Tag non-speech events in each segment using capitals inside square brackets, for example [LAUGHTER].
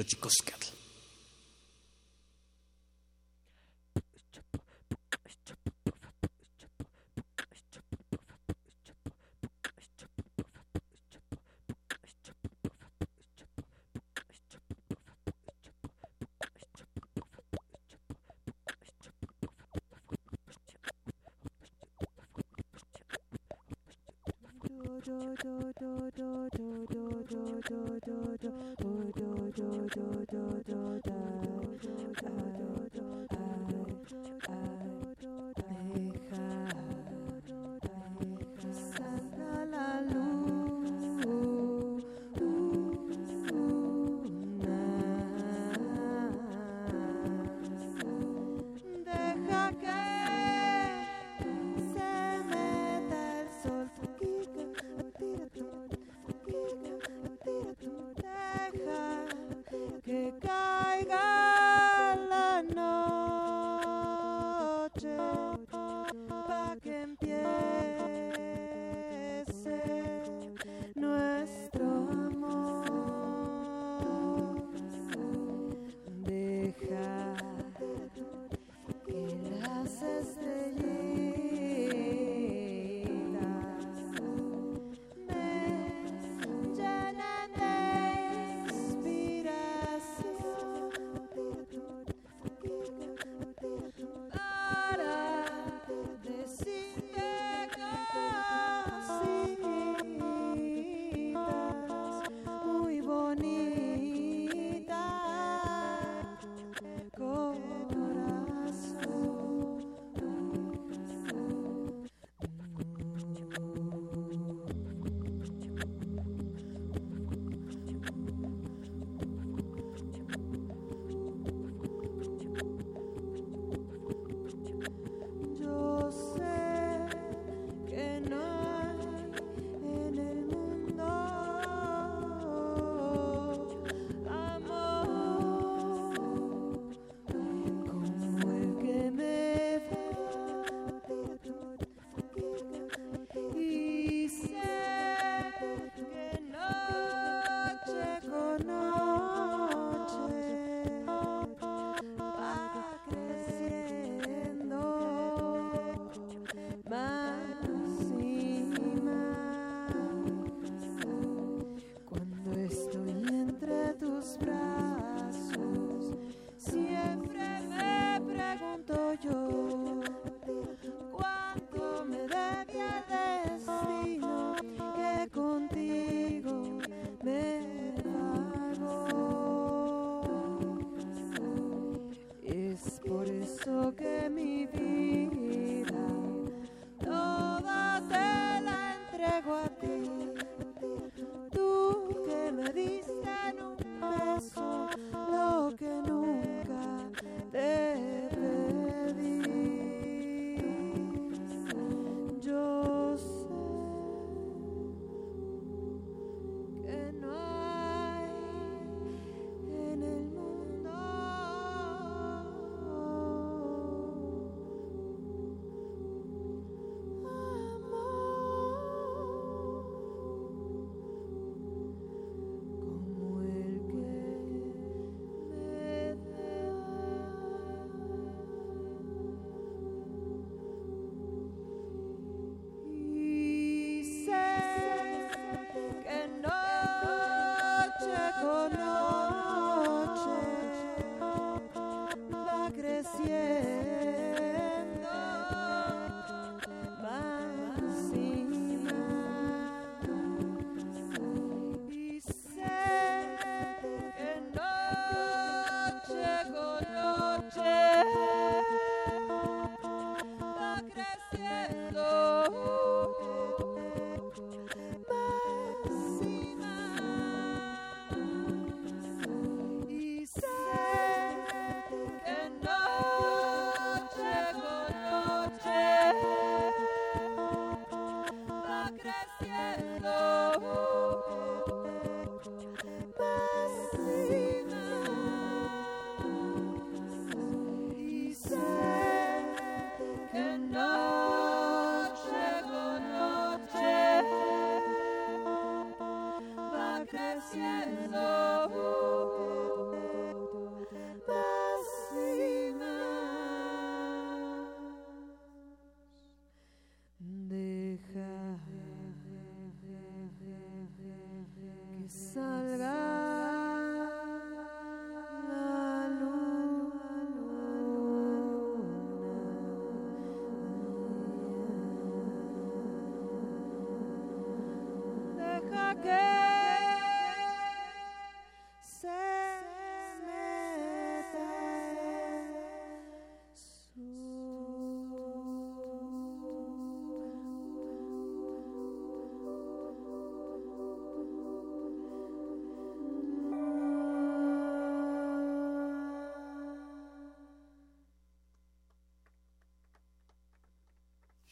så ikke kuskall.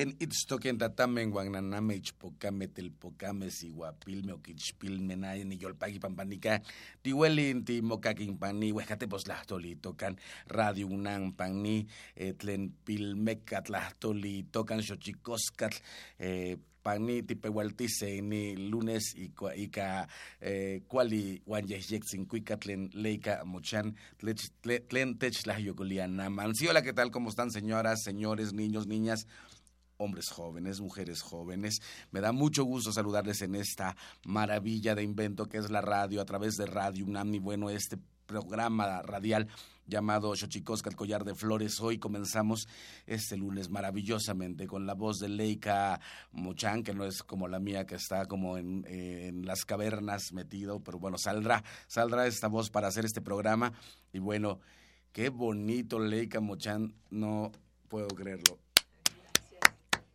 Ken itztoken tatamen guananame ichpocame telpocame siguapilme oquichpilme naye ni yolpaqui pampanica tihuelin timocaquimpani huejatepos tlahtoli tocan radio unan pani eh, tlen pilmeca tlahtoli tocan xochicoscatl eh, pani tipehualtise ni lunes ika, ika eh, kuali wan yehyektzin kuika tlen leika mochan tlen techtlahyokulianaman. Sí, hola, ¿qué tal? ¿Cómo están señoras, señores, niños, niñas? Hombres jóvenes, mujeres jóvenes. Me da mucho gusto saludarles en esta maravilla de invento que es la radio a través de Radio UNAM y bueno, este programa radial llamado Xochicosca, el collar de flores. Hoy comenzamos este lunes maravillosamente con la voz de Leica Mochan, que no es como la mía que está como en, en las cavernas metido, pero bueno, saldrá, saldrá esta voz para hacer este programa. Y bueno, qué bonito Leica Mochan, no puedo creerlo.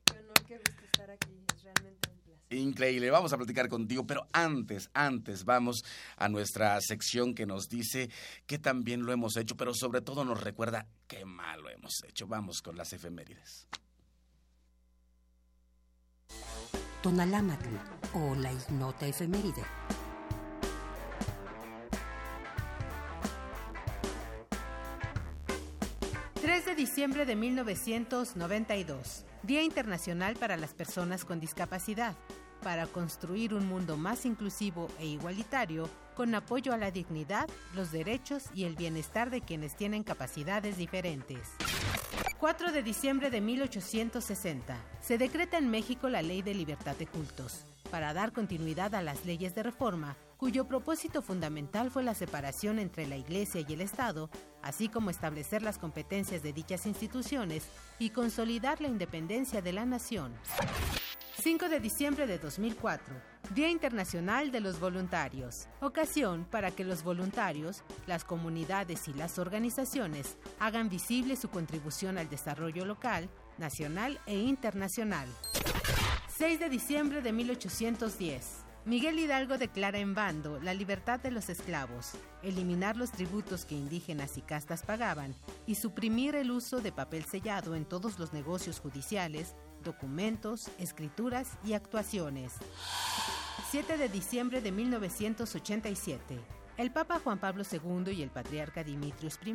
Qué honor, qué gusto estar aquí. Es realmente un placer. Increíble, vamos a platicar contigo, pero antes, antes vamos a nuestra sección que nos dice que también lo hemos hecho, pero sobre todo nos recuerda qué mal lo hemos hecho. Vamos con las efemérides. Tonalámatl o la ignota efeméride. Tres 3 de diciembre de 1992, Día Internacional para las Personas con Discapacidad, para construir un mundo más inclusivo e igualitario, con apoyo a la dignidad, los derechos y el bienestar de quienes tienen capacidades diferentes. 4 de diciembre de 1860. Se decreta en México la Ley de Libertad de Cultos, para dar continuidad a las leyes de reforma, cuyo propósito fundamental fue la separación entre la Iglesia y el Estado, así como establecer las competencias de dichas instituciones y consolidar la independencia de la nación. 5 de diciembre de 2004, Día Internacional de los Voluntarios. Ocasión para que los voluntarios, las comunidades y las organizaciones hagan visible su contribución al desarrollo local, nacional e internacional. 6 de diciembre de 1810. Miguel Hidalgo declara en bando la libertad de los esclavos, eliminar los tributos que indígenas y castas pagaban y suprimir el uso de papel sellado en todos los negocios judiciales, documentos, escrituras y actuaciones. 7 de diciembre de 1987. El Papa Juan Pablo II y el Patriarca Dimitrios I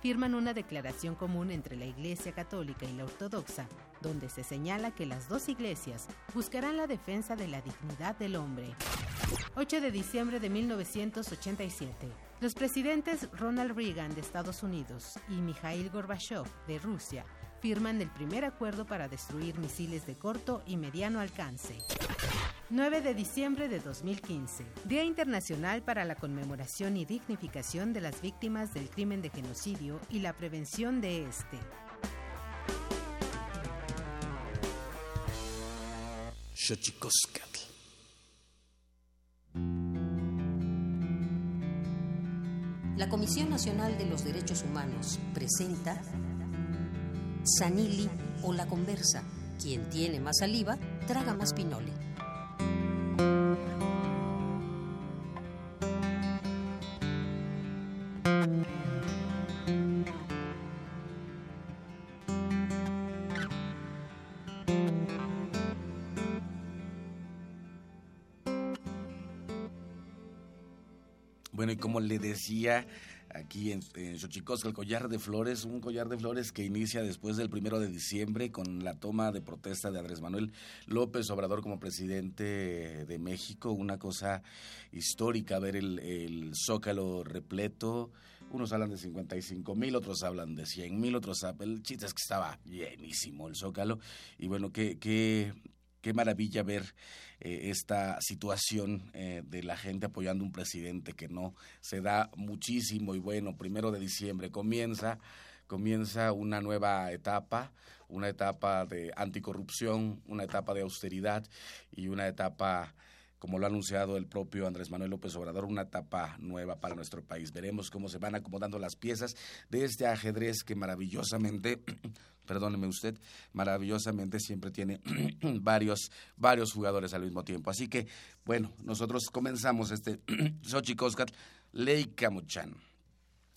firman una declaración común entre la Iglesia Católica y la Ortodoxa, donde se señala que las dos iglesias buscarán la defensa de la dignidad del hombre. 8 de diciembre de 1987. Los presidentes Ronald Reagan de Estados Unidos y Mikhail Gorbachev de Rusia firman el primer acuerdo para destruir misiles de corto y mediano alcance. 9 de diciembre de 2015, Día Internacional para la Conmemoración y Dignificación de las Víctimas del Crimen de Genocidio y la Prevención de este. Xochicoscatl. La Comisión Nacional de los Derechos Humanos presenta Sanili o la conversa. Quien tiene más saliva, traga más pinole. Bueno, y como le decía aquí en, en Xochicosca, el collar de flores, un collar de flores que inicia después del primero de diciembre con la toma de protesta de Andrés Manuel López Obrador como presidente de México, una cosa histórica ver el, zócalo repleto. Unos hablan de 55 mil, otros hablan de 100 mil, otros. El chiste es que estaba llenísimo el zócalo. Y bueno, qué, qué, qué maravilla ver eh, esta situación eh, de la gente apoyando un presidente que no se da muchísimo. Y bueno, primero de diciembre comienza comienza una nueva etapa, una etapa de anticorrupción, una etapa de austeridad y una etapa como lo ha anunciado el propio Andrés Manuel López Obrador, una etapa nueva para nuestro país. Veremos cómo se van acomodando las piezas de este ajedrez que maravillosamente, [CLEARS THROAT] perdóneme usted, maravillosamente siempre tiene [CLEARS THROAT] varios, varios jugadores al mismo tiempo. Así que, bueno, nosotros comenzamos este [CLEARS THROAT] Xochicóscat, Leica Mochan.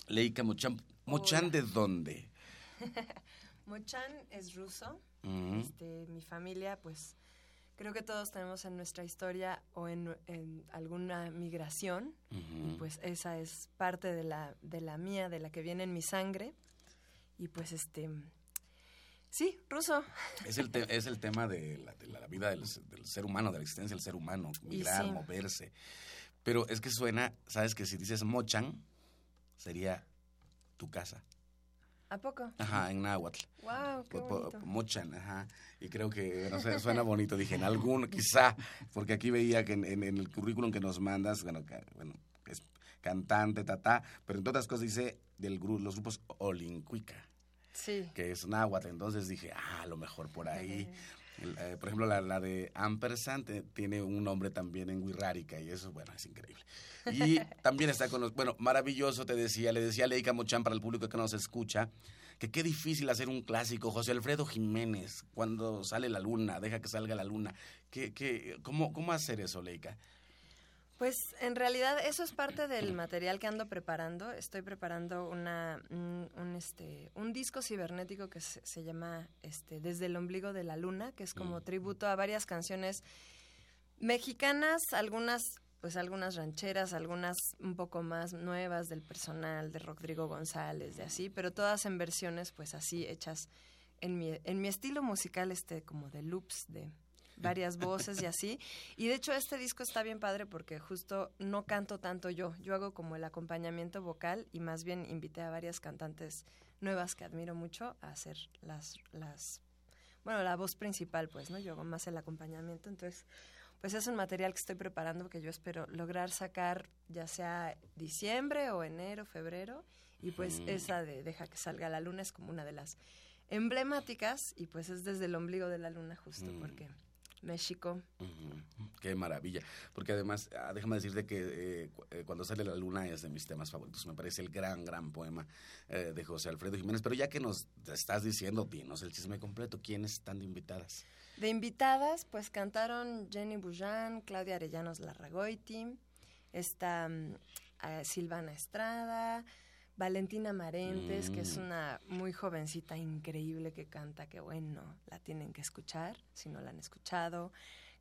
Leica Mochan. ¿Mochan de dónde? [LAUGHS] Mochan es ruso. Este, mi familia, pues, creo que todos tenemos en nuestra historia o en, en alguna migración. Y pues esa es parte de la, de la mía, de la que viene en mi sangre. Y pues este... Sí, ruso. Es el, te- es el tema de la, de la vida del, del ser humano, de la existencia del ser humano, migrar, sí. moverse. Pero es que suena, sabes que si dices mochan, sería tu casa. ¿A poco? Ajá, en náhuatl. ¡Wow! ¡Qué Po- po- bonito! Mochan, ajá. Y creo que, no sé, suena bonito. Dije, en algún, quizá, porque aquí veía que en, en- en el currículum que nos mandas, bueno, bueno, es cantante, tatá, pero en todas cosas dice del gru- los grupos Olincuica, Sí. que es náhuatl. Entonces dije, ah, a lo mejor por ahí. Eh, por ejemplo, la, la de Ampersand eh, tiene un nombre también en Wirrárica y eso, bueno, es increíble. Y [LAUGHS] también está con los, bueno, maravilloso, te decía, le decía a Leica Mochán para el público que nos escucha, que qué difícil hacer un clásico. José Alfredo Jiménez, cuando sale la luna, deja que salga la luna. ¿Qué, qué, cómo, ¿Cómo hacer eso, Leica? Pues en realidad eso es parte del material que ando preparando. Estoy preparando una, un, un, este, un disco cibernético que se, se llama este, Desde el ombligo de la luna, que es como Mm. tributo a varias canciones mexicanas, algunas pues algunas rancheras, algunas un poco más nuevas del personal de Rodrigo González, de así, pero todas en versiones pues así hechas en mi, en mi estilo musical este como de loops de varias voces y así. Y de hecho este disco está bien padre porque justo no canto tanto yo, yo hago como el acompañamiento vocal y más bien invité a varias cantantes nuevas que admiro mucho a hacer las las bueno, la voz principal, pues, ¿no? Yo hago más el acompañamiento, entonces pues es un material que estoy preparando que yo espero lograr sacar ya sea diciembre o enero, febrero y pues esa de Deja que salga la luna es como una de las emblemáticas y pues es desde el ombligo de la luna justo Mm. porque México Qué maravilla. Porque además, ah, déjame decirte que eh, cu- eh, cuando sale la luna es de mis temas favoritos. Me parece el gran, gran poema eh, de José Alfredo Jiménez. Pero ya que nos estás diciendo, dinos el chisme completo. ¿Quiénes están de invitadas? De invitadas, pues cantaron Jenny Bujan, Claudia Arellanos Larragoiti, está mm, Silvana Estrada, Valentina Marentes, que es Mm. una muy jovencita increíble que canta, que bueno, la tienen que escuchar, si no la han escuchado.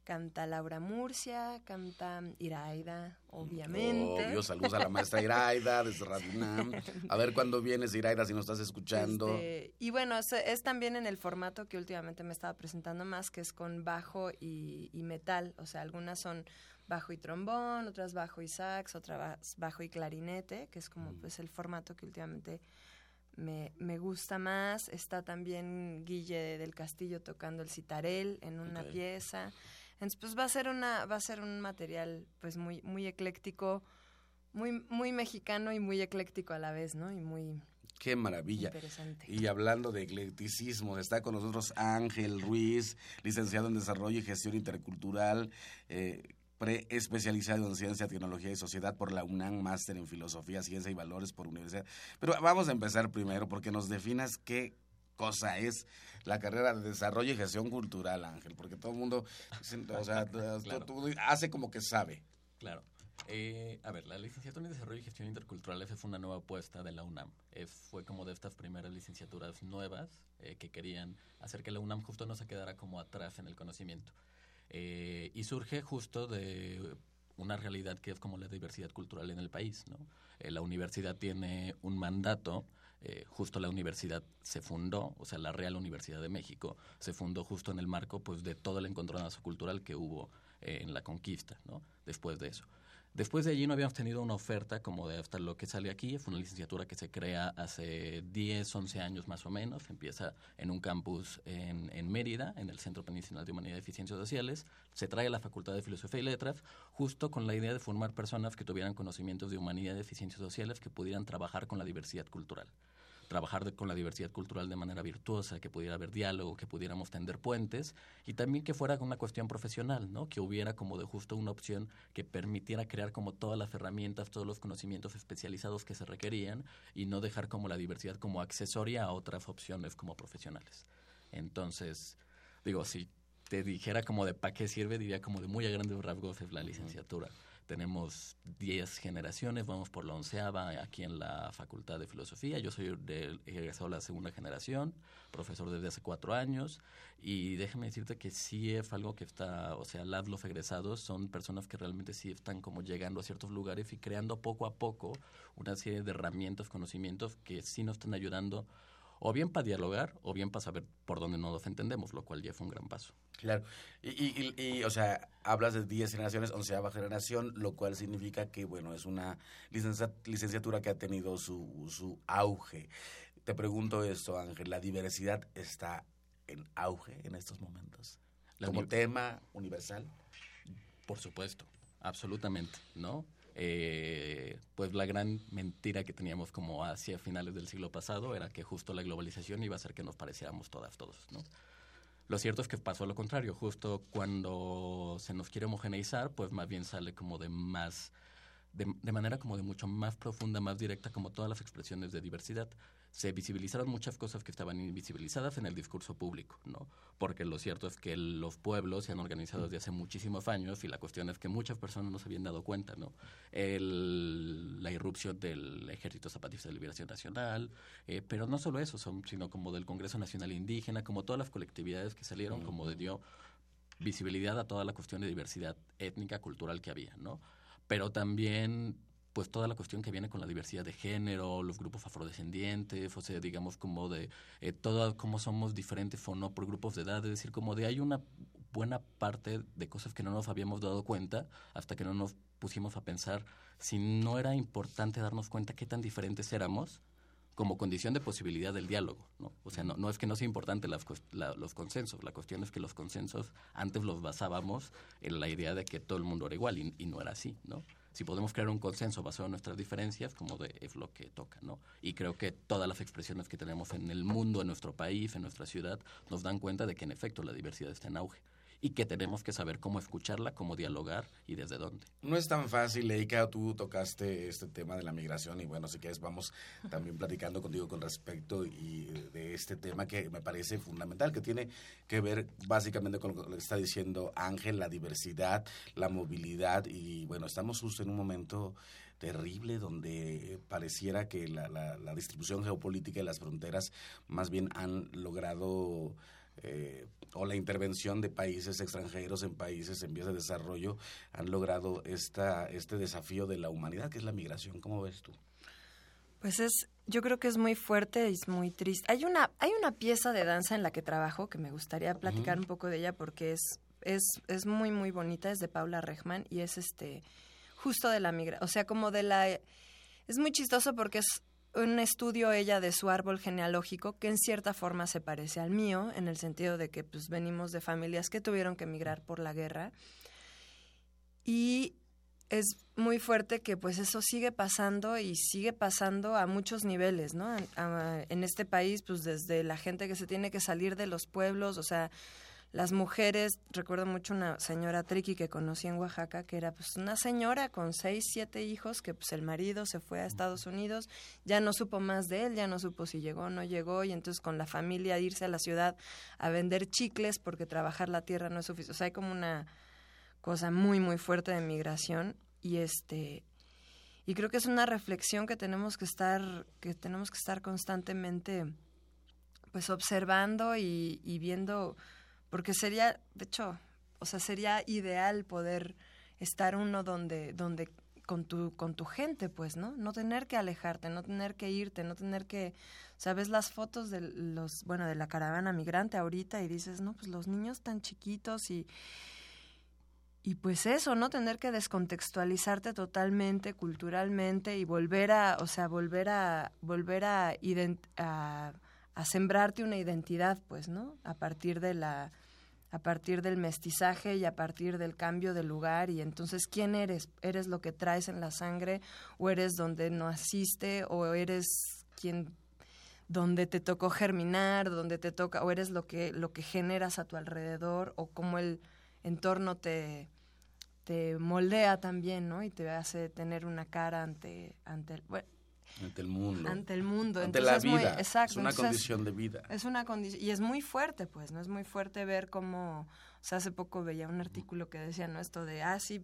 Canta Laura Murcia, canta Iraida, obviamente. Obvio, saludos a la maestra [LAUGHS] Iraida desde Radio UNAM. A ver cuándo vienes, Iraida, si nos estás escuchando. Este, y bueno, es, es también en el formato que últimamente me estaba presentando más, que es con bajo y, y metal. O sea, algunas son bajo y trombón, otras bajo y sax, otras bajo y clarinete, que es como Mm. pues el formato que últimamente me, me gusta más. Está también Guille del Castillo tocando el citarel en una pieza. Entonces, pues va a ser una, va a ser un material pues muy, muy ecléctico, muy, muy mexicano y muy ecléctico a la vez, ¿no? Y muy Qué maravilla. interesante. Y hablando de eclecticismo, está con nosotros Ángel Ruiz, licenciado en Desarrollo y Gestión Intercultural, eh, preespecializado en Ciencia, Tecnología y Sociedad por la UNAM, máster en Filosofía, Ciencia y Valores por Universidad. Pero vamos a empezar primero porque nos definas qué cosa es la carrera de Desarrollo y Gestión Cultural, Ángel, porque todo el mundo, o sea, [LAUGHS] Claro. tú- tú hace como que sabe. Claro. Eh, a ver, la licenciatura en Desarrollo y Gestión Intercultural esa fue una nueva apuesta de la UNAM. Eh, fue como de estas primeras licenciaturas nuevas eh, que querían hacer que la UNAM justo no se quedara como atrás en el conocimiento. Eh, y surge justo de una realidad que es como la diversidad cultural en el país. ¿no? Eh, la universidad tiene un mandato, eh, justo la universidad se fundó, o sea, la Real Universidad de México se fundó justo en el marco pues, de todo el encontronazo cultural que hubo eh, en la conquista, ¿no? después de eso. Después de allí no habíamos tenido una oferta como de hasta lo que sale aquí. Fue una licenciatura que se crea hace 10, 11 años más o menos. Empieza en un campus en, en Mérida, en el Centro Peninsular de Humanidad y Eficiencias Sociales. Se trae a la Facultad de Filosofía y Letras justo con la idea de formar personas que tuvieran conocimientos de humanidad y eficiencias sociales que pudieran trabajar con la diversidad cultural. Trabajar de- con la diversidad cultural de manera virtuosa, que pudiera haber diálogo, que pudiéramos tender puentes y también que fuera una cuestión profesional, ¿no? Que hubiera como de justo una opción que permitiera crear como todas las herramientas, todos los conocimientos especializados que se requerían y no dejar como la diversidad como accesoria a otras opciones como profesionales. Entonces, digo, si te dijera como de para qué sirve, diría como de muy a grandes rasgos es la licenciatura. Tenemos 10 generaciones, vamos por la onceava aquí en la Facultad de Filosofía. Yo soy de, egresado de la segunda generación, profesor desde hace cuatro años. Y déjame decirte que sí es algo que está, o sea, las los egresados son personas que realmente sí están como llegando a ciertos lugares y creando poco a poco una serie de herramientas, conocimientos que sí nos están ayudando o bien para dialogar o bien para saber por dónde no nos entendemos, lo cual ya fue un gran paso. Claro. Y, y, o sea, hablas de 10 generaciones, onceava generación, lo cual significa que, bueno, es una licencia- licenciatura que ha tenido su, su auge. Te pregunto esto, Ángel, ¿la diversidad está en auge en estos momentos? Como tema universal. Por supuesto, absolutamente, ¿no? Eh, pues la gran mentira que teníamos como hacia finales del siglo pasado era que justo la globalización iba a hacer que nos pareciéramos todas, todos, ¿no? Lo cierto es que pasó lo contrario, justo cuando se nos quiere homogeneizar, pues más bien sale como de más, de, de manera como de mucho más profunda, más directa, como todas las expresiones de diversidad. Se visibilizaron muchas cosas que estaban invisibilizadas en el discurso público, ¿no? Porque lo cierto es que los pueblos se han organizado desde hace muchísimos años y la cuestión es que muchas personas no se habían dado cuenta, ¿no? El- la irrupción del Ejército Zapatista de Liberación Nacional, eh, pero no solo eso, son, sino como del Congreso Nacional Indígena, como todas las colectividades que salieron, como de dio visibilidad a toda la cuestión de diversidad étnica, cultural que había, ¿no? Pero también pues toda la cuestión que viene con la diversidad de género, los grupos afrodescendientes, o sea, digamos como de eh, todo cómo somos diferentes o no por grupos de edad, es decir, como de hay una buena parte de cosas que no nos habíamos dado cuenta hasta que no nos pusimos a pensar si no era importante darnos cuenta qué tan diferentes éramos como condición de posibilidad del diálogo, ¿no? O sea, no, no es que no sea importante las la- los consensos, la cuestión es que los consensos antes los basábamos en la idea de que todo el mundo era igual y, y no era así, ¿no? Si podemos crear un consenso basado en nuestras diferencias, como de, es lo que toca, ¿no? Y creo que todas las expresiones que tenemos en el mundo, en nuestro país, en nuestra ciudad, nos dan cuenta de que en efecto la diversidad está en auge y que tenemos que saber cómo escucharla, cómo dialogar y desde dónde. No es tan fácil, Eika, tú tocaste este tema de la migración y bueno, si quieres vamos también platicando contigo con respecto y de este tema que me parece fundamental, que tiene que ver básicamente con lo que está diciendo Ángel, la diversidad, la movilidad y bueno, estamos justo en un momento terrible donde pareciera que la, la- la distribución geopolítica y las fronteras más bien han logrado eh, o la intervención de países extranjeros en países en vías de desarrollo han logrado esta, este desafío de la humanidad, que es la migración. ¿Cómo ves tú? Pues es, yo creo que es muy fuerte y es muy triste. Hay una, hay una pieza de danza en la que trabajo que me gustaría platicar un poco de ella porque es, es, es muy, muy bonita, es de Paula Rejman y es este, justo de la migración, o sea, como de la, es muy chistoso porque es un estudio ella de su árbol genealógico que en cierta forma se parece al mío, en el sentido de que pues venimos de familias que tuvieron que emigrar por la guerra. Y es muy fuerte que pues eso sigue pasando y sigue pasando a muchos niveles, ¿no? En este país, pues desde la gente que se tiene que salir de los pueblos, o sea, las mujeres, recuerdo mucho una señora Triqui que conocí en Oaxaca, que era pues una señora con seis, siete hijos, que pues el marido se fue a Estados Unidos, ya no supo más de él, ya no supo si llegó o no llegó, y entonces con la familia irse a la ciudad a vender chicles porque trabajar la tierra no es suficiente. O sea, hay como una cosa muy, muy fuerte de migración y este y creo que es una reflexión que tenemos que estar que tenemos que estar constantemente pues observando y, y viendo porque sería de hecho o sea sería ideal poder estar uno donde donde con tu con tu gente pues no no tener que alejarte no tener que irte no tener que sabes las fotos de los bueno de la caravana migrante ahorita y dices no pues los niños tan chiquitos y y pues eso, ¿no? Tener que descontextualizarte totalmente, culturalmente y volver a, o sea, volver a, volver a, a, a sembrarte una identidad, pues, ¿no? A partir de la, a partir del mestizaje y a partir del cambio de lugar y entonces quién eres, eres lo que traes en la sangre o eres donde naciste o eres quien donde te tocó germinar, donde te toca, o eres lo que, lo que generas a tu alrededor, o cómo el entorno te, te moldea también, ¿no? Y te hace tener una cara ante, ante el, bueno, ante el mundo. ante el mundo. Ante Entonces la es muy- vida. exacto. es una entonces condición de vida. Es una condición, y es muy fuerte, pues, ¿no? Es muy fuerte ver cómo, o sea, hace poco veía un artículo que decía, ¿no? Esto de, ah, sí,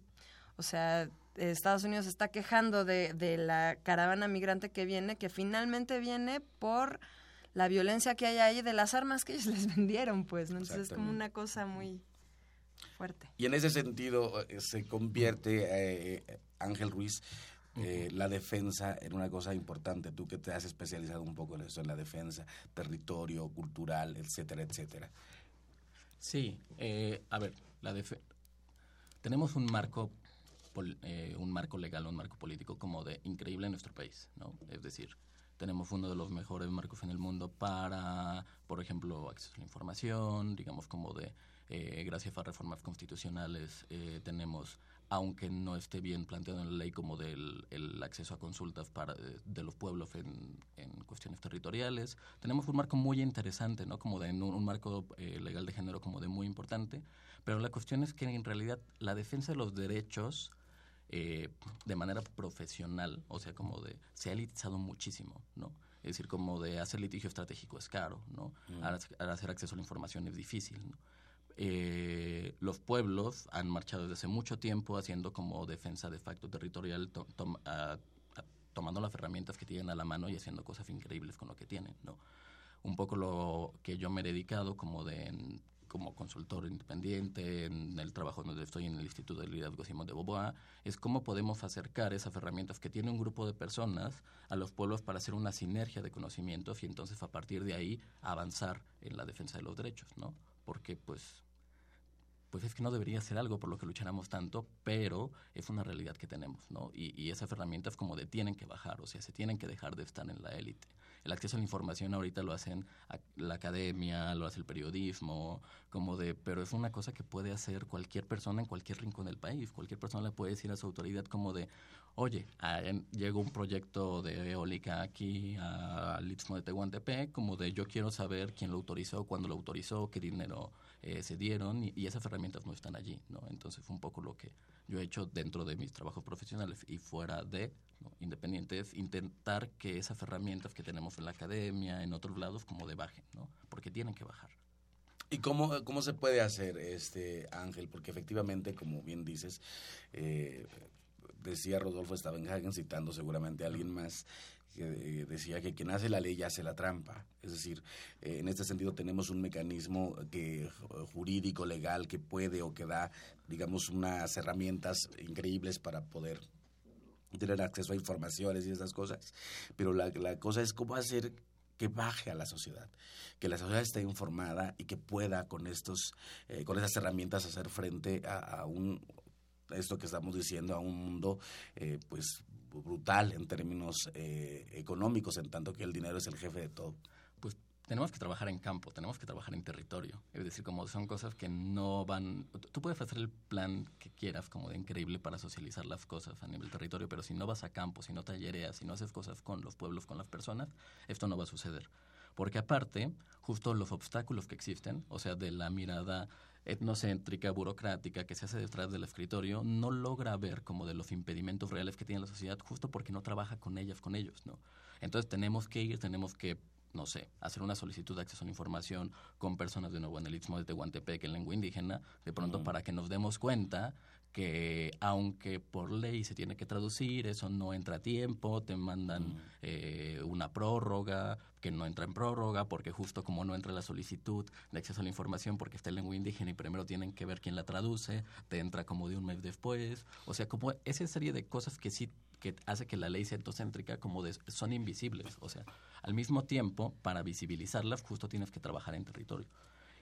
o sea, Estados Unidos está quejando de, de la caravana migrante que viene, que finalmente viene por la violencia que hay ahí de las armas que ellos [LAUGHS] les vendieron, pues, ¿no? Entonces es como una cosa muy fuerte. Y en ese sentido eh, se convierte eh, Ángel Ruiz eh, la defensa en una cosa importante. Tú que te has especializado un poco en eso, en la defensa, territorio, cultural, etcétera, etcétera. Sí, eh, a ver, la tenemos un marco, pol- eh, un marco legal, un marco político como de increíble en nuestro país, ¿no? Es decir, tenemos uno de los mejores marcos en el mundo para, por ejemplo, acceso a la información, digamos como de, eh, gracias a reformas constitucionales, eh, tenemos, aunque no esté bien planteado en la ley, como del el acceso a consultas para, eh, de los pueblos en, en cuestiones territoriales. Tenemos un marco muy interesante, ¿no? Como de un, un marco eh, legal de género como de muy importante, pero la cuestión es que en realidad la defensa de los derechos eh, de manera profesional, o sea, como de, se ha elitizado muchísimo, ¿no? Es decir, como de hacer litigio estratégico es caro, ¿no? Ahora hacer acceso a la información es difícil, ¿no? Eh, los pueblos han marchado desde hace mucho tiempo haciendo como defensa de facto territorial, to- tom- a- a- tomando las herramientas que tienen a la mano y haciendo cosas increíbles con lo que tienen, ¿no? Un poco lo que yo me he dedicado como de como consultor independiente en el trabajo donde estoy en el Instituto de Liderazgo Simón de Beauvoir, es cómo podemos acercar esas herramientas que tiene un grupo de personas a los pueblos para hacer una sinergia de conocimientos y entonces a partir de ahí avanzar en la defensa de los derechos, ¿no? Porque pues pues es que no debería ser algo por lo que lucháramos tanto, pero es una realidad que tenemos, ¿no? Y, y esas herramientas como de tienen que bajar, o sea, se tienen que dejar de estar en la élite. El acceso a la información ahorita lo hacen la academia, lo hace el periodismo, como de, pero es una cosa que puede hacer cualquier persona en cualquier rincón del país. Cualquier persona le puede decir a su autoridad como de, oye, ah, llegó un proyecto de eólica aquí al Istmo de Tehuantepec, como de yo quiero saber quién lo autorizó, cuándo lo autorizó, qué dinero eh, se dieron y, y esas herramientas no están allí, ¿no? Entonces fue un poco lo que yo he hecho dentro de mis trabajos profesionales y fuera de ¿no? independientes, intentar que esas herramientas que tenemos en la academia, en otros lados, como de bajen, ¿no? Porque tienen que bajar. ¿Y cómo, cómo se puede hacer, este Ángel? Porque efectivamente, como bien dices, eh, decía Rodolfo Stavenhagen, citando seguramente a alguien más, que eh, decía que quien hace la ley hace la trampa. Es decir, eh, en este sentido tenemos un mecanismo que jurídico, legal, que puede o que da, digamos, unas herramientas increíbles para poder tener acceso a informaciones y esas cosas. Pero la, la cosa es cómo hacer que baje a la sociedad, que la sociedad esté informada y que pueda con estos, eh, con esas herramientas hacer frente a, a un esto que estamos diciendo a un mundo eh, pues brutal en términos eh, económicos, en tanto que el dinero es el jefe de todo. Tenemos que trabajar en campo, tenemos que trabajar en territorio. Es decir, como son cosas que no van... Tú puedes hacer el plan que quieras como de increíble para socializar las cosas a nivel territorio, pero si no vas a campo, si no tallereas, si no haces cosas con los pueblos, con las personas, esto no va a suceder. Porque aparte, justo los obstáculos que existen, o sea, de la mirada etnocéntrica, burocrática, que se hace detrás del escritorio, no logra ver como de los impedimentos reales que tiene la sociedad, justo porque no trabaja con ellas, con ellos, ¿no? Entonces tenemos que ir, tenemos que no sé, hacer una solicitud de acceso a la información con personas de nuevo en el Istmo de Tehuantepec en lengua indígena, de pronto para que nos demos cuenta que aunque por ley se tiene que traducir, eso no entra a tiempo, te mandan eh, una prórroga, que no entra en prórroga, porque justo como no entra la solicitud de acceso a la información porque está en lengua indígena y primero tienen que ver quién la traduce, te entra como de un mes después, o sea, como esa serie de cosas que sí que hace que la ley sea etnocéntrica como de, son invisibles, o sea, al mismo tiempo, para visibilizarlas, justo tienes que trabajar en territorio.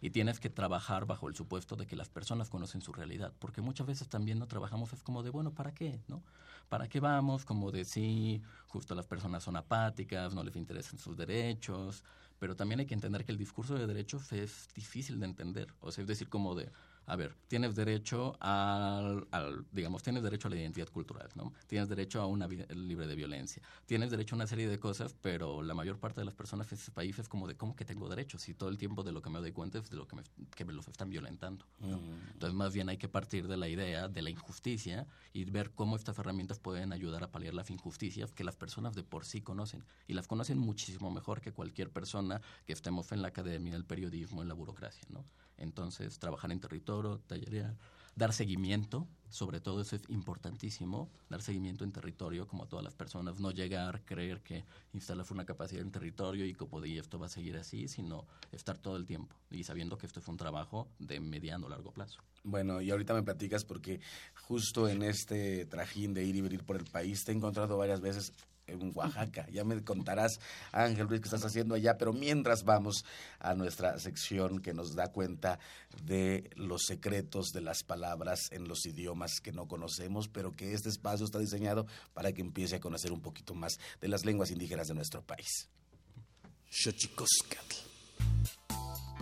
Y tienes que trabajar bajo el supuesto de que las personas conocen su realidad, porque muchas veces también no trabajamos es como de, bueno, ¿para qué? ¿No? ¿Para qué vamos? Como de, sí, justo las personas son apáticas, no les interesan sus derechos, pero también hay que entender que el discurso de derechos es difícil de entender, o sea, es decir, como de, a ver, tienes derecho al, al, digamos, tienes derecho a la identidad cultural, ¿no? Tienes derecho a una vida libre de violencia, tienes derecho a una serie de cosas, pero la mayor parte de las personas en ese país es como de, ¿cómo que tengo derechos? Y todo el tiempo de lo que me doy cuenta es de lo que me, que me los están violentando, ¿no? Entonces, más bien hay que partir de la idea de la injusticia y ver cómo estas herramientas pueden ayudar a paliar las injusticias que las personas de por sí conocen. Y las conocen muchísimo mejor que cualquier persona que estemos en la academia, en el periodismo, en la burocracia, ¿no? Entonces, trabajar en territorio, tallerear, dar seguimiento, sobre todo eso es importantísimo, dar seguimiento en territorio como a todas las personas, no llegar, creer que instalas una capacidad en territorio y como de esto va a seguir así, sino estar todo el tiempo y sabiendo que esto es un trabajo de mediano largo plazo. Bueno, y ahorita me platicas porque justo en este trajín de ir y venir por el país te he encontrado varias veces en Oaxaca. Ya me contarás, Ángel Ruiz, qué estás haciendo allá, pero mientras vamos a nuestra sección que nos da cuenta de los secretos de las palabras en los idiomas que no conocemos, pero que este espacio está diseñado para que empiece a conocer un poquito más de las lenguas indígenas de nuestro país.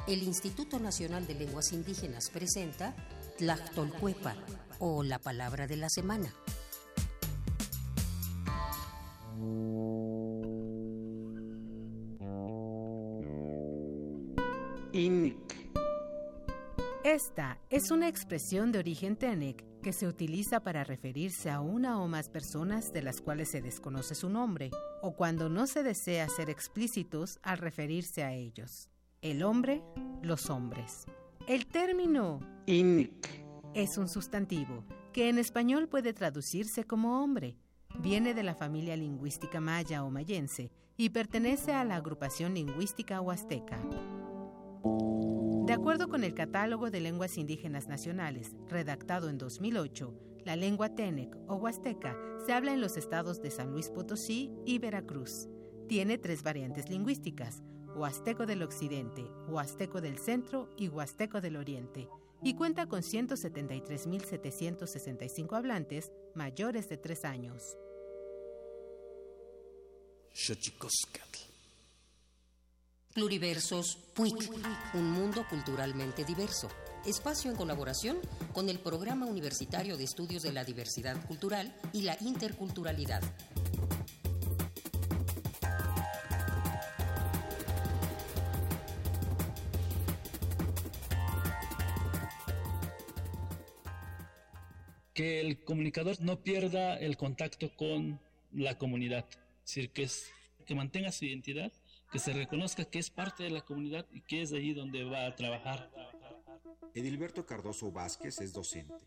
El Instituto Nacional de Lenguas Indígenas presenta Tlactolcuepa o la palabra de la semana. Esta es una expresión de origen Tenec que se utiliza para referirse a una o más personas de las cuales se desconoce su nombre, o cuando no se desea ser explícitos al referirse a ellos. El hombre, los hombres. El término es un sustantivo que en español puede traducirse como hombre. Viene de la familia lingüística maya o mayense y pertenece a la agrupación lingüística huasteca. De acuerdo con el Catálogo de Lenguas Indígenas Nacionales, redactado en 2008, la lengua Tenec o Huasteca se habla en los estados de San Luis Potosí y Veracruz. Tiene tres variantes lingüísticas, Huasteco del Occidente, Huasteco del Centro y Huasteco del Oriente, y cuenta con 173.765 hablantes mayores de tres años. Xochicoscatl. Pluriversos PUIC, un mundo culturalmente diverso. Espacio en colaboración con el Programa Universitario de Estudios de la Diversidad Cultural y la Interculturalidad. que el comunicador no pierda el contacto con la comunidad, decir, que, es, que mantenga su identidad, que se reconozca que es parte de la comunidad y que es allí donde va a trabajar. Edilberto Cardoso Vázquez es docente,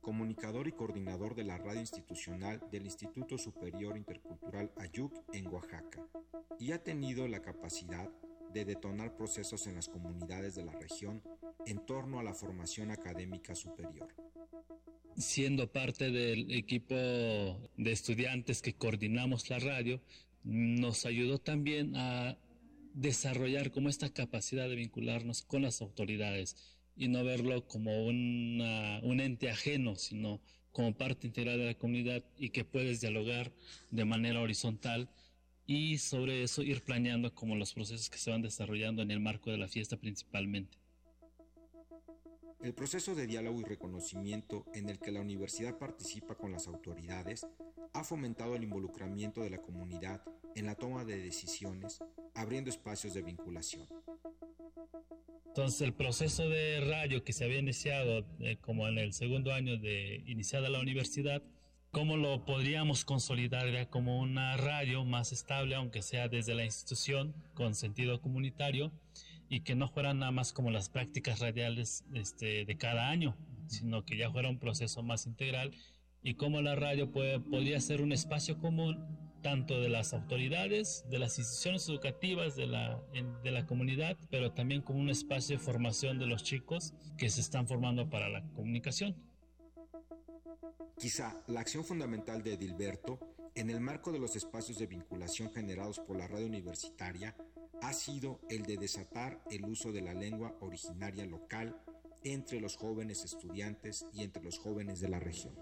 comunicador y coordinador de la radio institucional del Instituto Superior Intercultural Ayuc en Oaxaca, y ha tenido la capacidad de detonar procesos en las comunidades de la región en torno a la formación académica superior. Siendo parte del equipo de estudiantes que coordinamos la radio, nos ayudó también a desarrollar como esta capacidad de vincularnos con las autoridades y no verlo como una- un ente ajeno, sino como parte integral de la comunidad y que puedes dialogar de manera horizontal y sobre eso ir planeando como los procesos que se van desarrollando en el marco de la fiesta principalmente. El proceso de diálogo y reconocimiento en el que la universidad participa con las autoridades ha fomentado el involucramiento de la comunidad en la toma de decisiones, abriendo espacios de vinculación. Entonces el proceso de radio que se había iniciado eh, como en el segundo año de iniciada la universidad, ¿cómo lo podríamos consolidar como una radio más estable, aunque sea desde la institución, con sentido comunitario, y que no fueran nada más como las prácticas radiales este, de cada año, sino que ya fuera un proceso más integral y cómo la radio puede, podría ser un espacio común tanto de las autoridades, de las instituciones educativas de la, de la comunidad, pero también como un espacio de formación de los chicos que se están formando para la comunicación. Quizá la acción fundamental de Edilberto, en el marco de los espacios de vinculación generados por la radio universitaria, ha sido el de desatar el uso de la lengua originaria local entre los jóvenes estudiantes y entre los jóvenes de la región.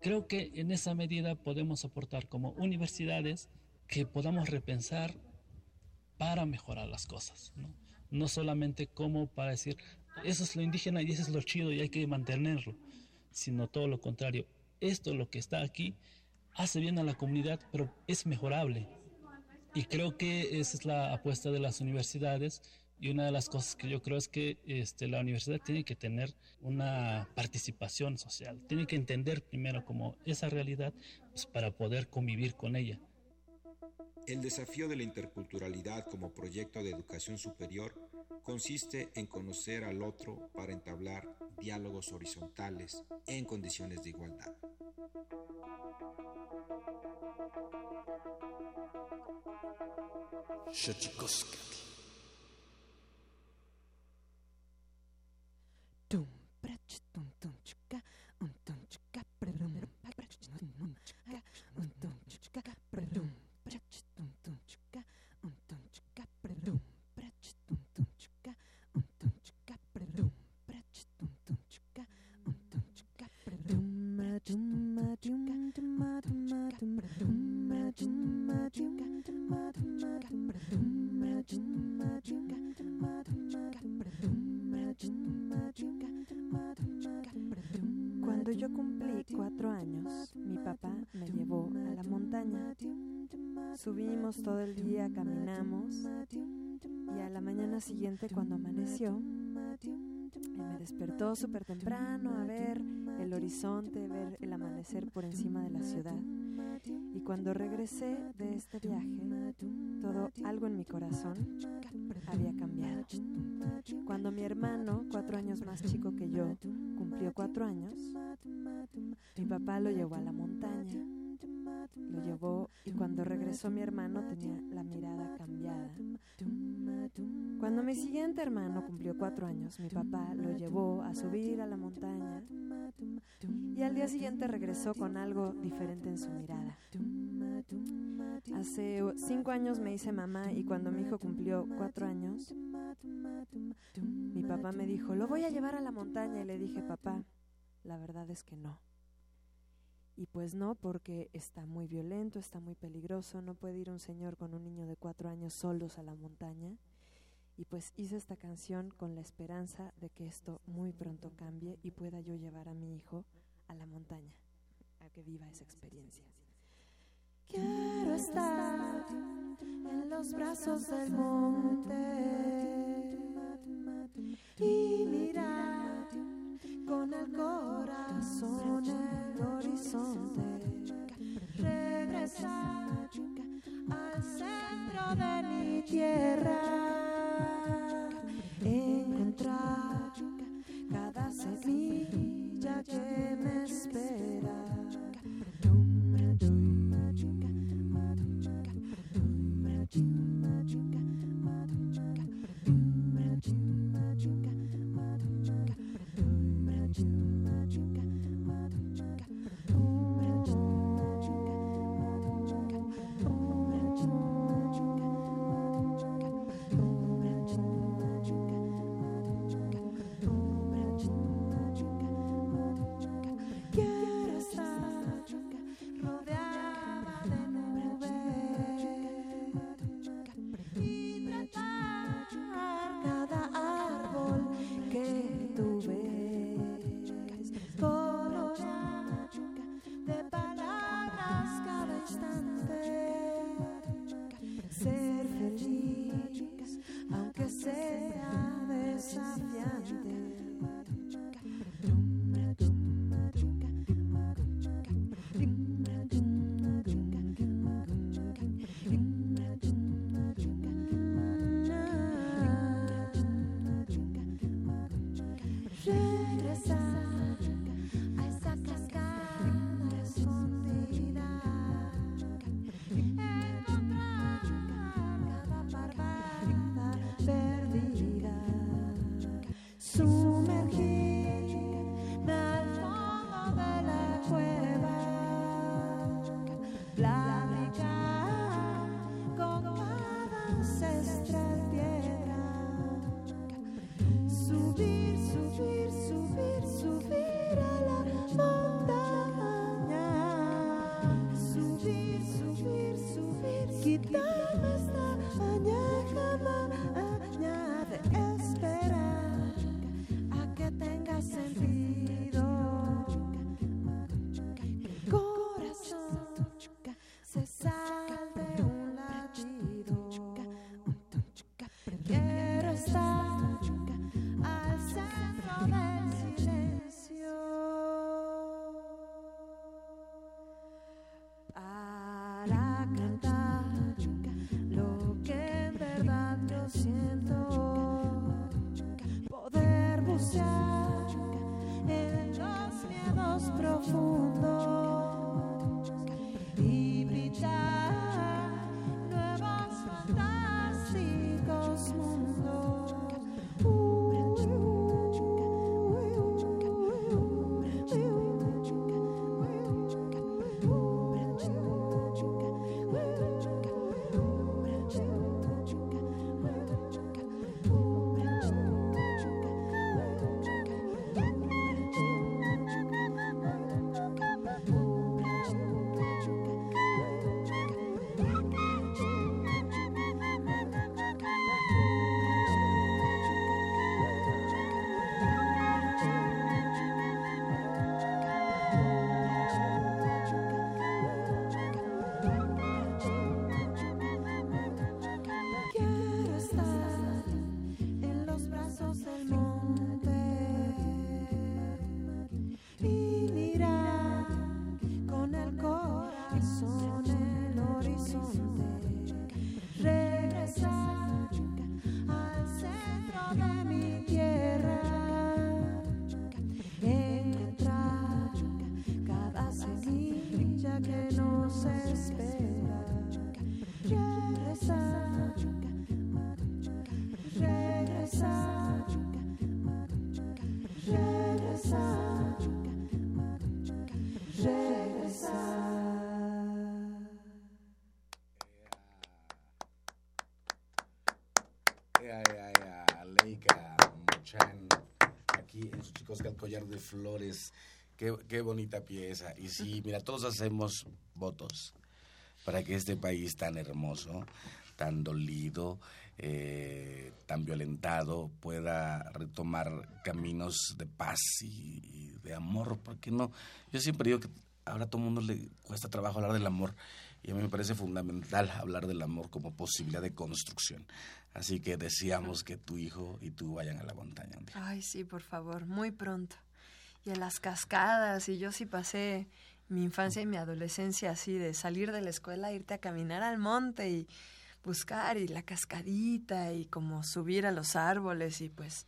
Creo que en esa medida podemos aportar como universidades que podamos repensar para mejorar las cosas, ¿no? Solamente como para decir, eso es lo indígena y eso es lo chido y hay que mantenerlo, sino todo lo contrario. Esto, lo que está aquí, hace bien a la comunidad, pero es mejorable. Y creo que esa es la apuesta de las universidades y una de las cosas que yo creo es que este, la universidad tiene que tener una participación social, tiene que entender primero como esa realidad pues, para poder convivir con ella. El desafío de la interculturalidad como proyecto de educación superior consiste en conocer al otro para entablar diálogos horizontales en condiciones de igualdad. Shachikoskatl. Tum, pratum. Todo el día, caminamos y a la mañana siguiente cuando amaneció, me despertó súper temprano a ver el horizonte, ver el amanecer por encima de la ciudad. Y cuando regresé de este viaje, todo algo en mi corazón había cambiado. Cuando mi hermano, cuatro años más chico que yo, cumplió cuatro años, mi papá lo llevó a la montaña. Lo llevó y cuando regresó mi hermano tenía la mirada cambiada. Cuando mi siguiente hermano cumplió cuatro años, mi papá lo llevó a subir a la montaña y al día siguiente regresó con algo diferente en su mirada. Hace cinco años me hice mamá y cuando mi hijo cumplió cuatro años, mi papá me dijo, lo voy a llevar a la montaña y le dije, papá, la verdad es que no. Y pues no, porque está muy violento, está muy peligroso, no puede ir un señor con un niño de cuatro años solos a la montaña. Y pues hice esta canción con la esperanza de que esto muy pronto cambie y pueda yo llevar a mi hijo a la montaña, a que viva esa experiencia. Quiero estar en los brazos del monte y mirar con el corazón el horizonte. Regresar al centro de mi tierra. Encontrar cada semilla que me espera. Flores. Qué, qué bonita pieza. Y sí, [LAUGHS] mira, todos hacemos votos para que este país tan hermoso, tan dolido, eh, tan violentado, pueda retomar caminos de paz y, y de amor. ¿Por qué no? Yo siempre digo que ahora a todo el mundo le cuesta trabajo hablar del amor y a mí me parece fundamental hablar del amor como posibilidad de construcción. Así que deseamos que tu hijo y tú vayan a la montaña. Ay, sí, por favor, muy pronto. Y a las cascadas, y yo sí pasé mi infancia y mi adolescencia así, de salir de la escuela, irte a caminar al monte y buscar, y la cascadita, y como subir a los árboles, y pues,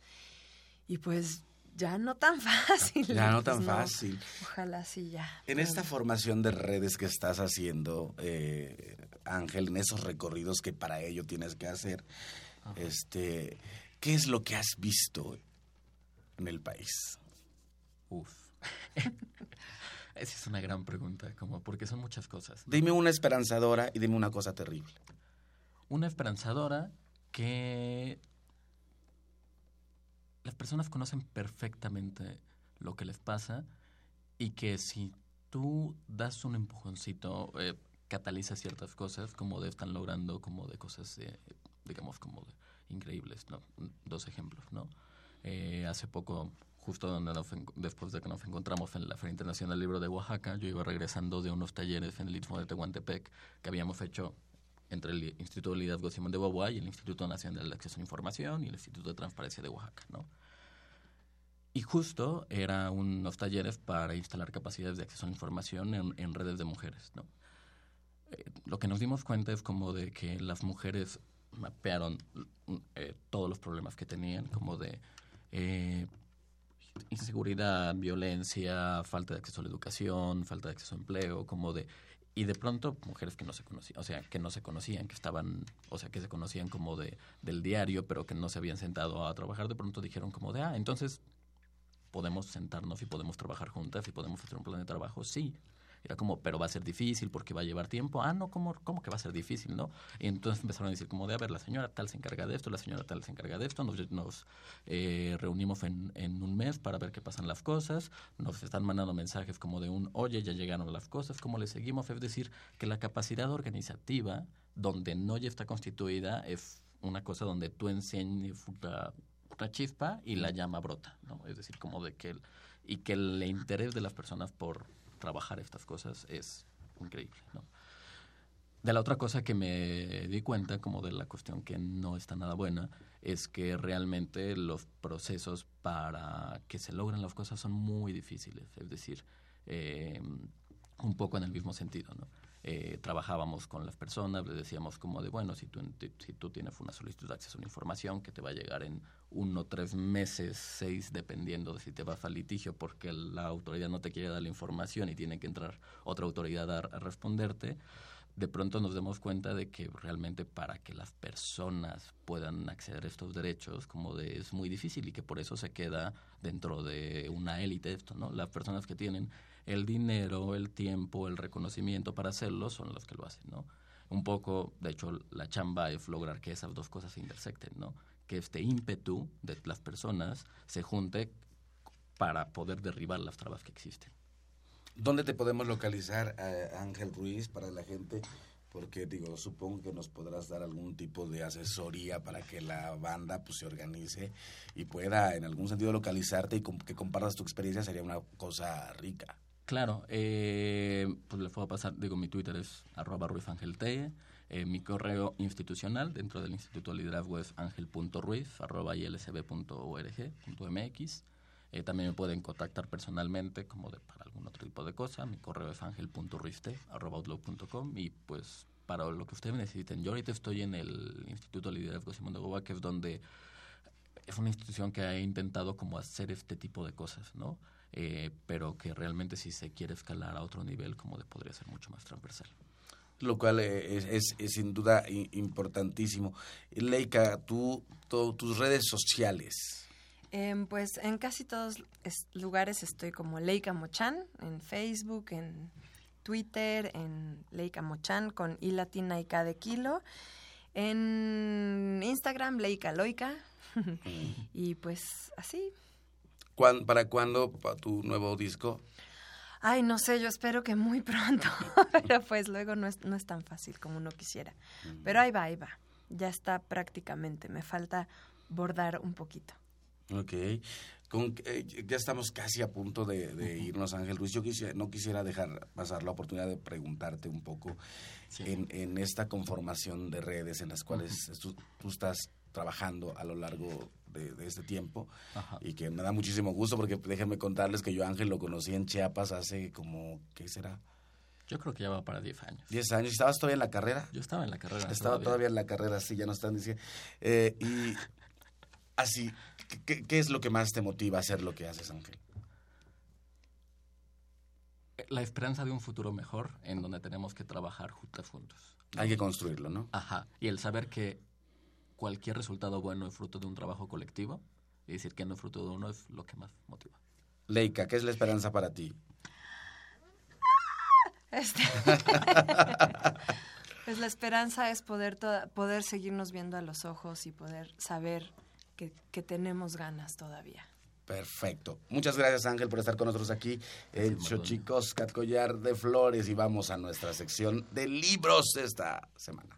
y pues ya no tan [LAUGHS] fácil. Ya no Pues tan fácil. Ojalá sí ya. En esta formación de redes que estás haciendo, eh, Ángel, en esos recorridos que para ello tienes que hacer, este, ¿qué es lo que has visto en el país? Uf. [LAUGHS] Esa es una gran pregunta, como porque son muchas cosas. Dime una esperanzadora y dime una cosa terrible. Una esperanzadora que las personas conocen perfectamente lo que les pasa y que si tú das un empujoncito, eh, cataliza ciertas cosas, como de están logrando, como de cosas, eh, digamos, como de increíbles, ¿no? Dos ejemplos, ¿no? Eh, hace poco, justo donde después de que nos encontramos en la Feria Internacional del Libro de Oaxaca, yo iba regresando de unos talleres en el Istmo de Tehuantepec que habíamos hecho entre el Instituto de Liderazgo Simón de Beauvoir y el Instituto Nacional de Acceso a la Información y el Instituto de Transparencia de Oaxaca, ¿no? Y justo era unos talleres para instalar capacidades de acceso a la información en, redes de mujeres, ¿no? Eh, lo que nos dimos cuenta es como de que las mujeres mapearon eh, todos los problemas que tenían, como de eh, inseguridad, violencia, falta de acceso a la educación, falta de acceso a empleo, como de y de pronto mujeres que no se conocían, o sea, que no se conocían, que estaban, o sea, que se conocían como de del diario, pero que no se habían sentado a trabajar, de pronto dijeron como de, ah, entonces podemos sentarnos y podemos trabajar juntas y podemos hacer un plan de trabajo, sí. Era como, pero va a ser difícil porque va a llevar tiempo. Ah, no, ¿cómo, cómo que va a ser difícil, no? Y entonces empezaron a decir como de, a ver, la señora tal se encarga de esto, la señora tal se encarga de esto. Nos, nos eh, reunimos en, en un mes para ver qué pasan las cosas. Nos están mandando mensajes como de un, oye, ya llegaron las cosas, ¿cómo le seguimos? Es decir, que la capacidad organizativa, donde no ya está constituida, es una cosa donde tú enseñas una, una chispa y la llama brota, ¿no? Es decir, como de que el, y que el interés de las personas por trabajar estas cosas es increíble. De la otra cosa que me di cuenta, como de la cuestión que no está nada buena, es que realmente los procesos para que se logren las cosas son muy difíciles. Es decir, eh, un poco en el mismo sentido. Eh, trabajábamos con las personas, les decíamos como de, bueno, si tú, si tú tienes una solicitud de acceso a una información que te va a llegar en uno, tres meses, seis, dependiendo de si te vas al litigio porque la autoridad no te quiere dar la información y tiene que entrar otra autoridad a, responderte, de pronto nos demos cuenta de que realmente para que las personas puedan acceder a estos derechos como de es muy difícil y que por eso se queda dentro de una élite esto, ¿no? Las personas que tienen el dinero, el tiempo, el reconocimiento para hacerlo son los que lo hacen, ¿no? Un poco, de hecho, la chamba es lograr que esas dos cosas se intersecten, ¿no? Que este ímpetu de las personas se junte para poder derribar las trabas que existen. ¿Dónde te podemos localizar, eh, Ángel Ruiz, para la gente? Porque, digo, supongo que nos podrás dar algún tipo de asesoría para que la banda pues, se organice y pueda, en algún sentido, localizarte y que compartas tu experiencia sería una cosa rica. Claro, eh, pues les puedo pasar, digo, mi Twitter es arroba ruizangelte, eh, mi correo institucional dentro del Instituto de Liderazgo es angel.ruiz arroba ilsb.org.mx. Eh, también me pueden contactar personalmente como de, para algún otro tipo de cosa. Mi correo es angel.ruizte arroba outlook.com y pues para lo que ustedes necesiten. Yo ahorita estoy en el Instituto de Liderazgo Simón de Goba, que es donde es una institución que ha intentado como hacer este tipo de cosas, ¿no? Eh, pero que realmente si se quiere escalar a otro nivel, como de podría ser mucho más transversal. Lo cual es, es, es sin duda importantísimo. Leica, tú, tus redes sociales. Eh, pues en casi todos es, lugares estoy como Leica Mochan, en Facebook, en Twitter, en Leica Mochan con I latina y K de kilo. En Instagram, Leica Loica. Y pues así. ¿Para cuándo tu nuevo disco? Ay, no sé, yo espero que muy pronto, [LAUGHS] [LAUGHS] pero pues luego no es, no es tan fácil como uno quisiera. Pero ahí va, ahí va. Ya está prácticamente, me falta bordar un poquito. Ok. Con, eh, ya estamos casi a punto de, irnos, Ángel Ruiz. Yo quisiera, no quisiera dejar pasar la oportunidad de preguntarte un poco en, en, esta conformación de redes en las cuales tú, estás trabajando a lo largo de, este tiempo y que me da muchísimo gusto porque déjenme contarles que yo Ángel lo conocí en Chiapas hace como, ¿qué será? Yo creo que ya va para 10 años. 10 años. ¿Estabas todavía en la carrera? Yo estaba en la carrera. Estaba todavía, en la carrera, sí, ya no están diciendo. Eh, y así, ¿qué, es lo que más te motiva a hacer lo que haces, Ángel? La esperanza de un futuro mejor en donde tenemos que trabajar juntos. Hay que construirlo, ¿no? Ajá. Y el saber que cualquier resultado bueno es fruto de un trabajo colectivo y decir que no es fruto de uno es lo que más motiva. Leica, ¿qué es la esperanza para ti? Este. [LAUGHS] pues la esperanza es poder, poder seguirnos viendo a los ojos y poder saber que, tenemos ganas todavía. Perfecto. Muchas gracias Ángel por estar con nosotros aquí en Xochicos Catcollar de Flores y vamos a nuestra sección de libros esta semana.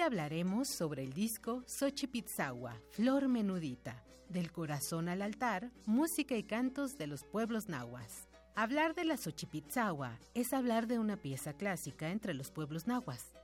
Te hablaremos sobre el disco Xochipitzawa, Flor Menudita, del corazón al altar, música y cantos de los pueblos nahuas. Hablar de la Xochipitzawa es hablar de una pieza clásica entre los pueblos nahuas.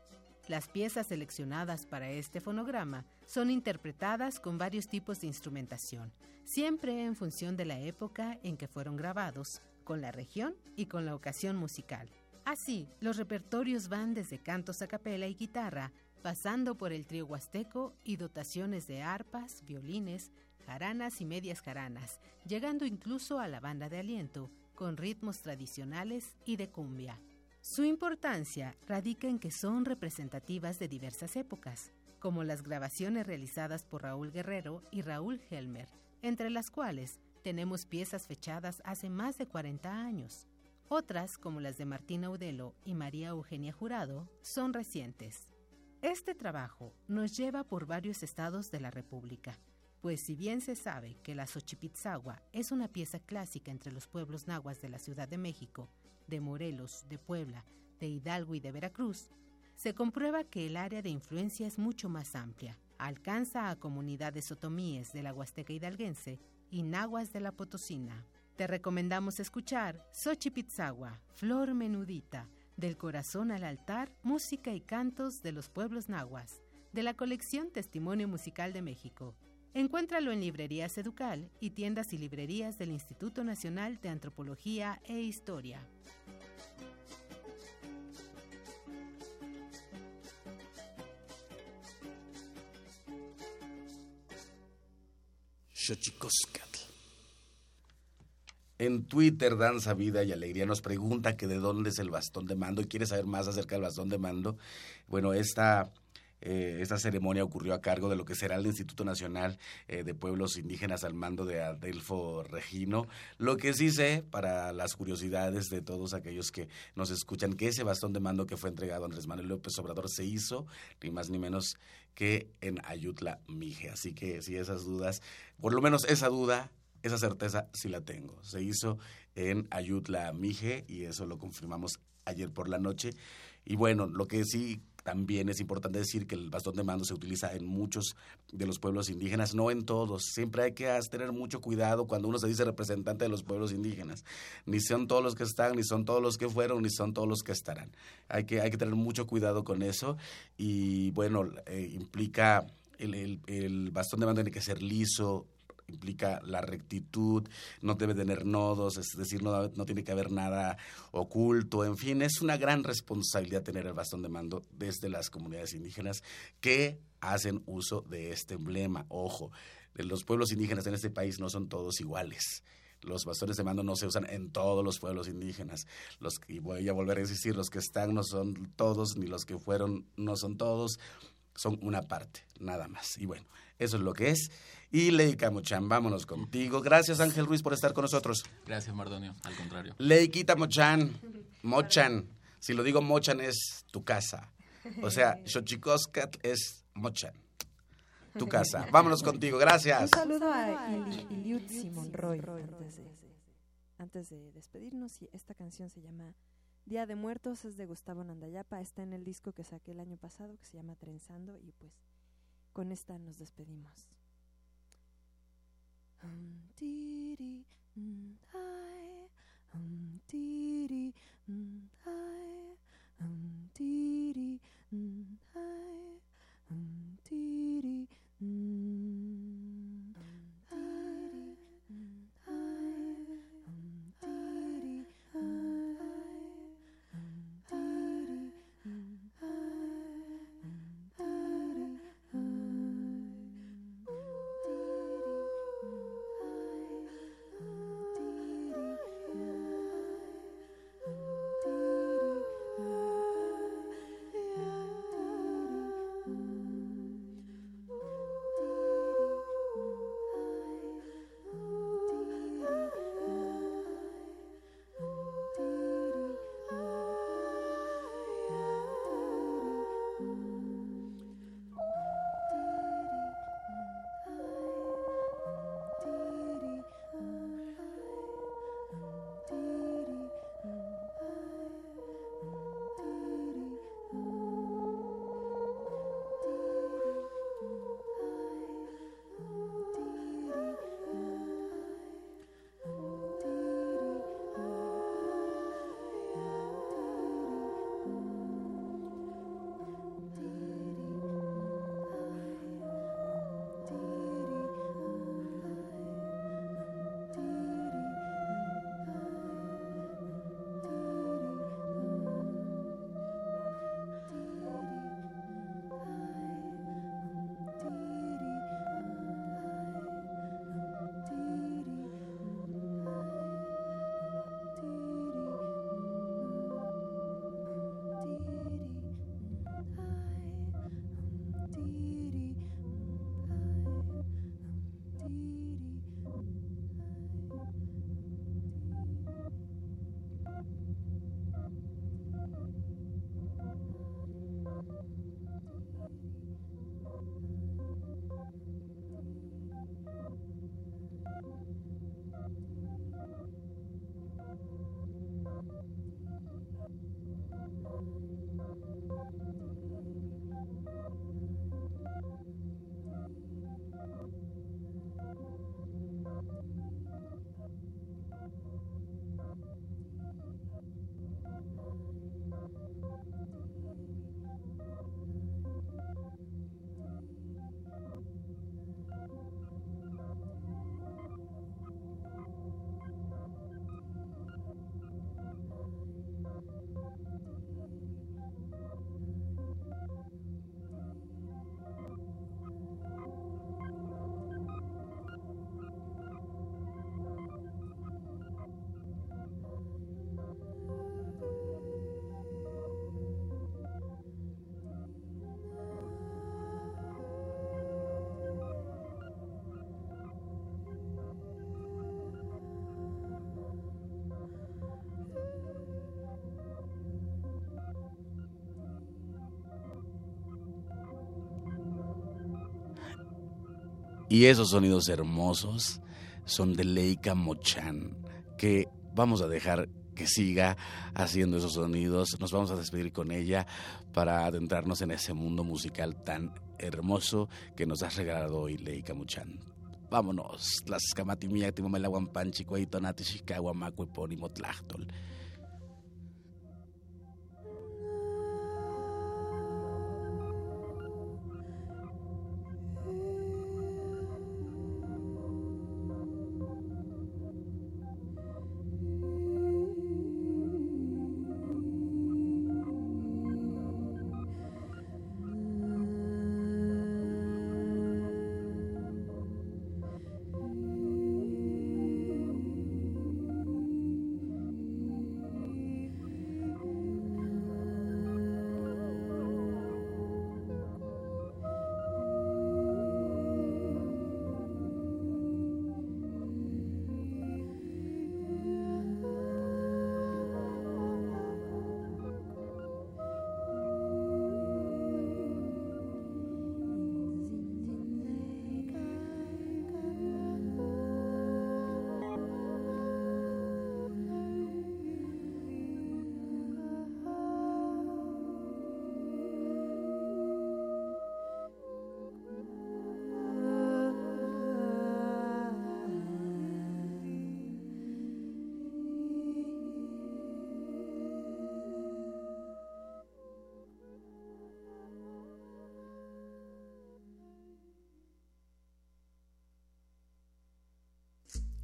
Las piezas seleccionadas para este fonograma son interpretadas con varios tipos de instrumentación, siempre en función de la época en que fueron grabados, con la región y con la ocasión musical. Así, los repertorios van desde cantos a capela y guitarra, pasando por el trío huasteco y dotaciones de arpas, violines, jaranas y medias jaranas, llegando incluso a la banda de aliento, con ritmos tradicionales y de cumbia. Su importancia radica en que son representativas de diversas épocas, como las grabaciones realizadas por Raúl Guerrero y Raúl Helmer, entre las cuales tenemos piezas fechadas hace más de 40 años. Otras, como las de Martín Audelo y María Eugenia Jurado, son recientes. Este trabajo nos lleva por varios estados de la República, pues si bien se sabe que la Xochipitzagua es una pieza clásica entre los pueblos nahuas de la Ciudad de México, de Morelos, de Puebla, de Hidalgo y de Veracruz, se comprueba que el área de influencia es mucho más amplia. Alcanza a comunidades otomíes de la Huasteca hidalguense y nahuas de la Potosina. Te recomendamos escuchar Xochipitzagua, Flor Menudita, del corazón al altar, música y cantos de los pueblos nahuas, de la colección Testimonio Musical de México, Encuéntralo en librerías Educal y tiendas y librerías del Instituto Nacional de Antropología e Historia. En Twitter, Danza, Vida y Alegría nos pregunta que de dónde es el bastón de mando y quiere saber más acerca del bastón de mando. Bueno, esta eh, esta ceremonia ocurrió a cargo de lo que será el Instituto Nacional eh, de Pueblos Indígenas al mando de Adelfo Regino. Lo que sí sé, para las curiosidades de todos aquellos que nos escuchan, que ese bastón de mando que fue entregado a Andrés Manuel López Obrador se hizo, ni más ni menos que en Ayutla Mije. Así que si esas dudas, por lo menos esa duda, esa certeza sí la tengo. Se hizo en Ayutla Mije y eso lo confirmamos ayer por la noche. Y bueno, lo que sí también es importante decir que el bastón de mando se utiliza en muchos de los pueblos indígenas, no en todos. Siempre hay que tener mucho cuidado cuando uno se dice representante de los pueblos indígenas. Ni son todos los que están, ni son todos los que fueron, ni son todos los que estarán. Hay que, hay que tener mucho cuidado con eso y bueno, eh, implica el, el, el, bastón de mando tiene que ser liso, implica la rectitud, no debe tener nodos, es decir, no, no tiene que haber nada oculto, en fin, es una gran responsabilidad tener el bastón de mando desde las comunidades indígenas que hacen uso de este emblema. Ojo, los pueblos indígenas en este país no son todos iguales. Los bastones de mando no se usan en todos los pueblos indígenas. Los, y voy a volver a insistir, los que están no son todos, ni los que fueron no son todos, son una parte, nada más. Y bueno, eso es lo que es. Y Leica Mochan, vámonos contigo. Gracias Ángel Ruiz por estar con nosotros. Gracias Mardonio, al contrario. Leiquita Mochan, Mochan, si lo digo Mochan es tu casa. O sea, [LAUGHS] Xochicoscat es Mochan tu casa. Vámonos contigo, gracias. Un saludo a Iliutsi Monroy antes de, antes de despedirnos. Esta canción se llama Día de Muertos, es de Gustavo Nandayapa, está en el disco que saqué el año pasado que se llama Trenzando y pues con esta nos despedimos. Y esos sonidos hermosos son de Leica Mochan, que vamos a dejar que siga haciendo esos sonidos. Nos vamos a despedir con ella para adentrarnos en ese mundo musical tan hermoso que nos has regalado hoy, Leica Mochan. Vámonos. Las escamatimia, timomela, guampanchi, cueito, nati, chicago, tlachtol.